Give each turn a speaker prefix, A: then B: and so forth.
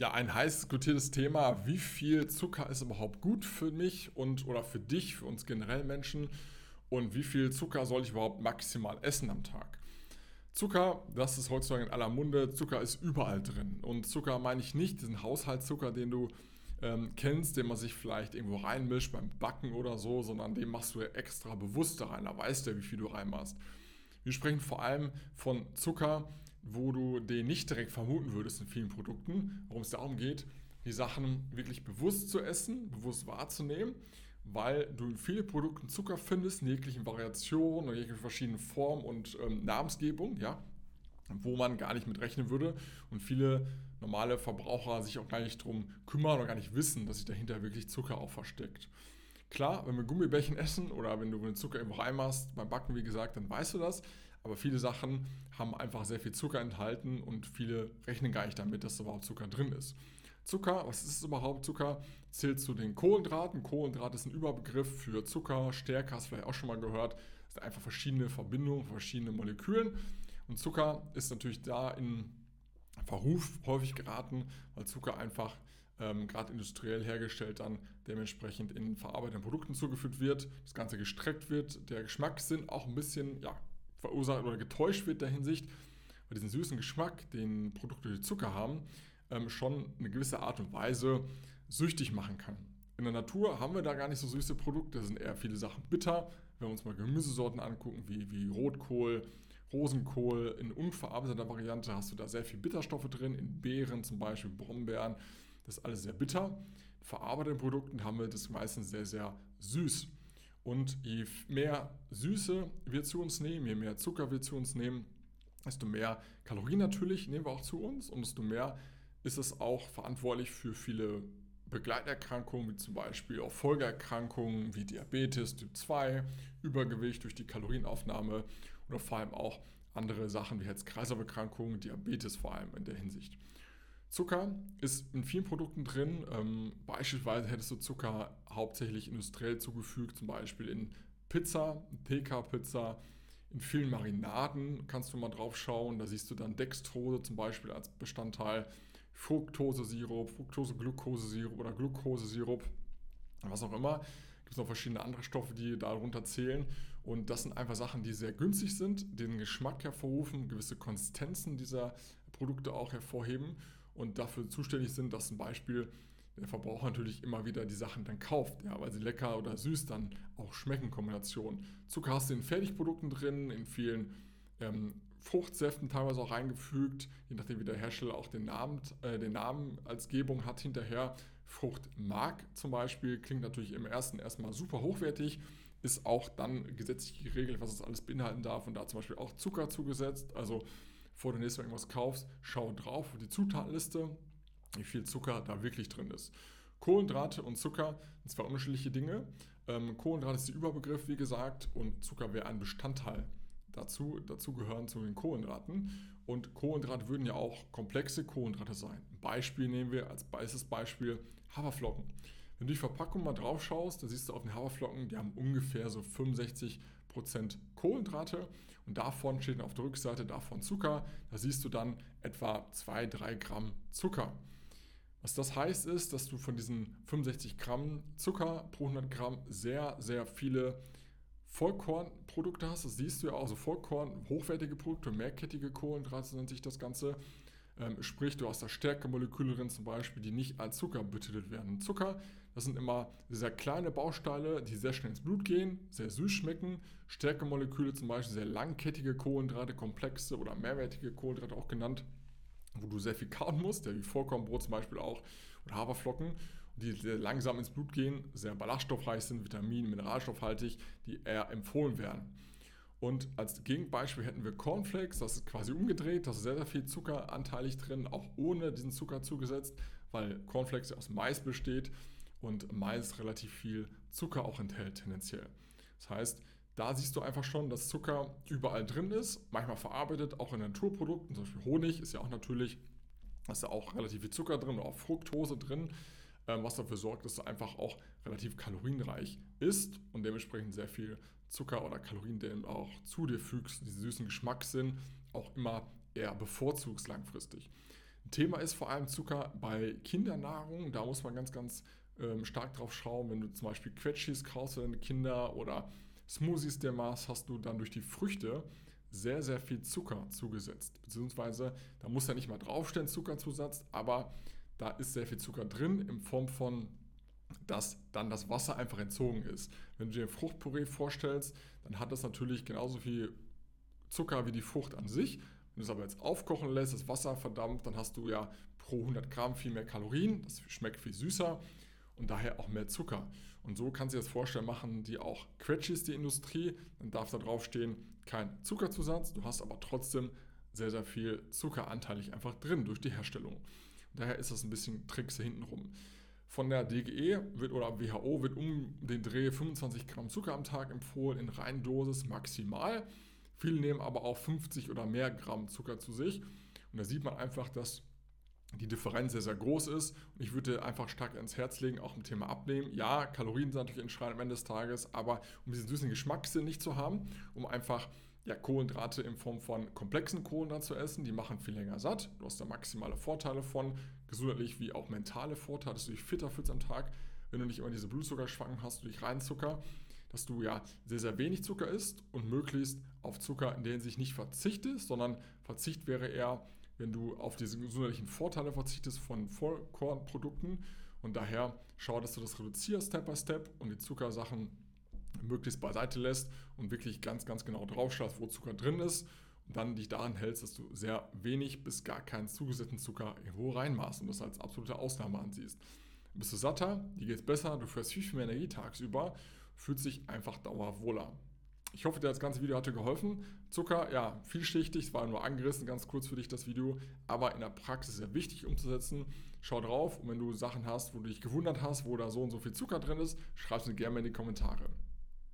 A: Ja, ein heiß diskutiertes Thema, wie viel Zucker ist überhaupt gut für mich und oder für dich, für uns generell Menschen und wie viel Zucker soll ich überhaupt maximal essen am Tag? Zucker, das ist heutzutage in aller Munde, Zucker ist überall drin. Und Zucker meine ich nicht diesen Haushaltszucker, den du ähm, kennst, den man sich vielleicht irgendwo reinmischt beim Backen oder so, sondern den machst du ja extra bewusst da rein. Da weißt du ja, wie viel du reinmachst. Wir sprechen vor allem von Zucker, wo du den nicht direkt vermuten würdest in vielen Produkten, worum es darum geht, die Sachen wirklich bewusst zu essen, bewusst wahrzunehmen, weil du in vielen Produkten Zucker findest, in jeglichen Variationen, in jeglichen verschiedenen Formen und ähm, Namensgebung, ja, wo man gar nicht mit rechnen würde und viele normale Verbraucher sich auch gar nicht drum kümmern oder gar nicht wissen, dass sich dahinter wirklich Zucker auch versteckt. Klar, wenn wir Gummibärchen essen oder wenn du den Zucker irgendwo reinmachst, beim Backen wie gesagt, dann weißt du das. Aber viele Sachen haben einfach sehr viel Zucker enthalten und viele rechnen gar nicht damit, dass da überhaupt Zucker drin ist. Zucker, was ist überhaupt Zucker? Zählt zu den Kohlenhydraten. Kohlenhydrat ist ein Überbegriff für Zucker, Stärke, hast du vielleicht auch schon mal gehört. Das sind einfach verschiedene Verbindungen, verschiedene Molekülen. Und Zucker ist natürlich da in Verruf häufig geraten, weil Zucker einfach ähm, gerade industriell hergestellt dann dementsprechend in verarbeiteten Produkten zugeführt wird, das Ganze gestreckt wird, der Geschmackssinn auch ein bisschen ja, verursacht oder getäuscht wird der Hinsicht, weil diesen süßen Geschmack, den Produkte, die Zucker haben, ähm, schon eine gewisse Art und Weise süchtig machen kann. In der Natur haben wir da gar nicht so süße Produkte, da sind eher viele Sachen bitter. Wenn wir uns mal Gemüsesorten angucken, wie, wie Rotkohl, Rosenkohl, in unverarbeiteter Variante hast du da sehr viel Bitterstoffe drin, in Beeren zum Beispiel, Brombeeren, das ist alles sehr bitter. In verarbeiteten Produkten haben wir das meistens sehr, sehr süß. Und je mehr Süße wir zu uns nehmen, je mehr Zucker wir zu uns nehmen, desto mehr Kalorien natürlich nehmen wir auch zu uns und desto mehr ist es auch verantwortlich für viele Begleiterkrankungen, wie zum Beispiel auch Folgeerkrankungen wie Diabetes Typ 2, Übergewicht durch die Kalorienaufnahme oder vor allem auch andere Sachen wie Herz-Kreislauf-Erkrankungen, Diabetes vor allem in der Hinsicht. Zucker ist in vielen Produkten drin. Ähm, beispielsweise hättest du Zucker hauptsächlich industriell zugefügt, zum Beispiel in Pizza, PK-Pizza. In vielen Marinaden kannst du mal drauf schauen. Da siehst du dann Dextrose zum Beispiel als Bestandteil, Fructose-Sirup, Fructose-Glukosesirup oder Glukosesirup, was auch immer. Gibt es noch verschiedene andere Stoffe, die darunter zählen. Und das sind einfach Sachen, die sehr günstig sind, den Geschmack hervorrufen, gewisse Konsistenzen dieser Produkte auch hervorheben und dafür zuständig sind, dass zum Beispiel der Verbraucher natürlich immer wieder die Sachen dann kauft, ja, weil sie lecker oder süß dann auch schmecken, Kombination. Zucker hast du in Fertigprodukten drin, in vielen ähm, Fruchtsäften teilweise auch reingefügt, je nachdem wie der Hersteller auch den Namen, äh, den Namen als Gebung hat hinterher. Fruchtmark zum Beispiel klingt natürlich im ersten erstmal super hochwertig, ist auch dann gesetzlich geregelt, was es alles beinhalten darf und da zum Beispiel auch Zucker zugesetzt. Also bevor du nächstes Mal irgendwas kaufst, schau drauf auf die Zutatenliste, wie viel Zucker da wirklich drin ist. Kohlenhydrate und Zucker sind zwei unterschiedliche Dinge. Ähm, Kohlenhydrate ist der Überbegriff, wie gesagt, und Zucker wäre ein Bestandteil dazu. Dazu gehören zu den Kohlenhydraten. Und Kohlenhydrate würden ja auch komplexe Kohlenhydrate sein. Ein Beispiel nehmen wir als weißes Beispiel Haferflocken. Wenn du die Verpackung mal drauf schaust, da siehst du auf den Haferflocken, die haben ungefähr so 65% Kohlenhydrate und davon steht auf der Rückseite davon Zucker. Da siehst du dann etwa 2-3 Gramm Zucker. Was das heißt ist, dass du von diesen 65 Gramm Zucker pro 100 Gramm sehr, sehr viele Vollkornprodukte hast. Das siehst du ja auch, so Vollkorn, hochwertige Produkte, mehrkettige Kohlenhydrate nennt sich das Ganze. Ähm, sprich, du hast da Stärkemoleküle drin zum Beispiel, die nicht als Zucker betitelt werden. Zucker, das sind immer sehr kleine Bausteine, die sehr schnell ins Blut gehen, sehr süß schmecken. Stärkemoleküle zum Beispiel sehr langkettige Kohlenhydrate, komplexe oder mehrwertige Kohlenhydrate auch genannt wo du sehr viel kauen musst, ja, wie Vollkornbrot zum Beispiel auch oder Haferflocken, die sehr langsam ins Blut gehen, sehr ballaststoffreich sind, Vitamin, mineralstoffhaltig, die eher empfohlen werden. Und als Gegenbeispiel hätten wir Cornflakes, das ist quasi umgedreht, da ist sehr, sehr viel Zucker anteilig drin, auch ohne diesen Zucker zugesetzt, weil Cornflakes ja aus Mais besteht und Mais relativ viel Zucker auch enthält tendenziell. Das heißt, da siehst du einfach schon, dass Zucker überall drin ist, manchmal verarbeitet, auch in Naturprodukten, zum Beispiel Honig ist ja auch natürlich, da ist ja auch relativ viel Zucker drin, auch Fructose drin. Ähm, was dafür sorgt, dass er einfach auch relativ kalorienreich ist und dementsprechend sehr viel Zucker oder Kalorien, du auch zu dir fügst, diese süßen Geschmackssinn, auch immer eher bevorzugst langfristig. Thema ist vor allem Zucker bei Kindernahrung. Da muss man ganz, ganz ähm, stark drauf schauen. Wenn du zum Beispiel Quetschis kaufst für deine Kinder oder Smoothies der Maß, hast du dann durch die Früchte sehr, sehr viel Zucker zugesetzt. Beziehungsweise, da muss ja nicht mal draufstehen Zuckerzusatz, aber da ist sehr viel Zucker drin in Form von, dass dann das Wasser einfach entzogen ist. Wenn du dir Fruchtpüree vorstellst, dann hat das natürlich genauso viel Zucker wie die Frucht an sich. Wenn du es aber jetzt aufkochen lässt, das Wasser verdampft, dann hast du ja pro 100 Gramm viel mehr Kalorien. Das schmeckt viel süßer und daher auch mehr Zucker. Und so kannst du dir das vorstellen, machen die auch Quetschis, die Industrie. Dann darf da draufstehen, kein Zuckerzusatz, du hast aber trotzdem sehr, sehr viel Zuckeranteilig einfach drin durch die Herstellung. Daher ist das ein bisschen Trickse hintenrum. Von der DGE wird, oder WHO wird um den Dreh 25 Gramm Zucker am Tag empfohlen, in Reindosis maximal. Viele nehmen aber auch 50 oder mehr Gramm Zucker zu sich. Und da sieht man einfach, dass die Differenz sehr, sehr groß ist. Und ich würde einfach stark ins Herz legen, auch im Thema Abnehmen. Ja, Kalorien sind natürlich entscheidend am Ende des Tages, aber um diesen süßen Geschmackssinn nicht zu haben, um einfach ja, Kohlenhydrate in Form von komplexen Kohlenhydraten zu essen, die machen viel länger satt. Du hast da maximale Vorteile von, gesundheitlich wie auch mentale Vorteile, dass du dich fitter fühlst am Tag, wenn du nicht immer diese Blutzuckerschwankungen hast durch Reinzucker dass du ja sehr, sehr wenig Zucker isst und möglichst auf Zucker in der Hinsicht nicht verzichtest, sondern Verzicht wäre eher, wenn du auf diese gesundheitlichen Vorteile verzichtest von Vollkornprodukten. Und daher schau, dass du das reduzierst Step by Step und die Zuckersachen möglichst beiseite lässt und wirklich ganz, ganz genau drauf schaust, wo Zucker drin ist und dann dich daran hältst, dass du sehr wenig bis gar keinen zugesetzten Zucker irgendwo reinmachst und das als absolute Ausnahme ansiehst. Bist du satter, dir geht es besser, du führst viel, viel mehr Energie tagsüber fühlt sich einfach dauerwohler. Ich hoffe, dir das ganze Video hatte geholfen. Zucker, ja, vielschichtig, es war nur angerissen, ganz kurz für dich das Video, aber in der Praxis sehr wichtig umzusetzen. Schau drauf und wenn du Sachen hast, wo du dich gewundert hast, wo da so und so viel Zucker drin ist, schreib es mir gerne in die Kommentare.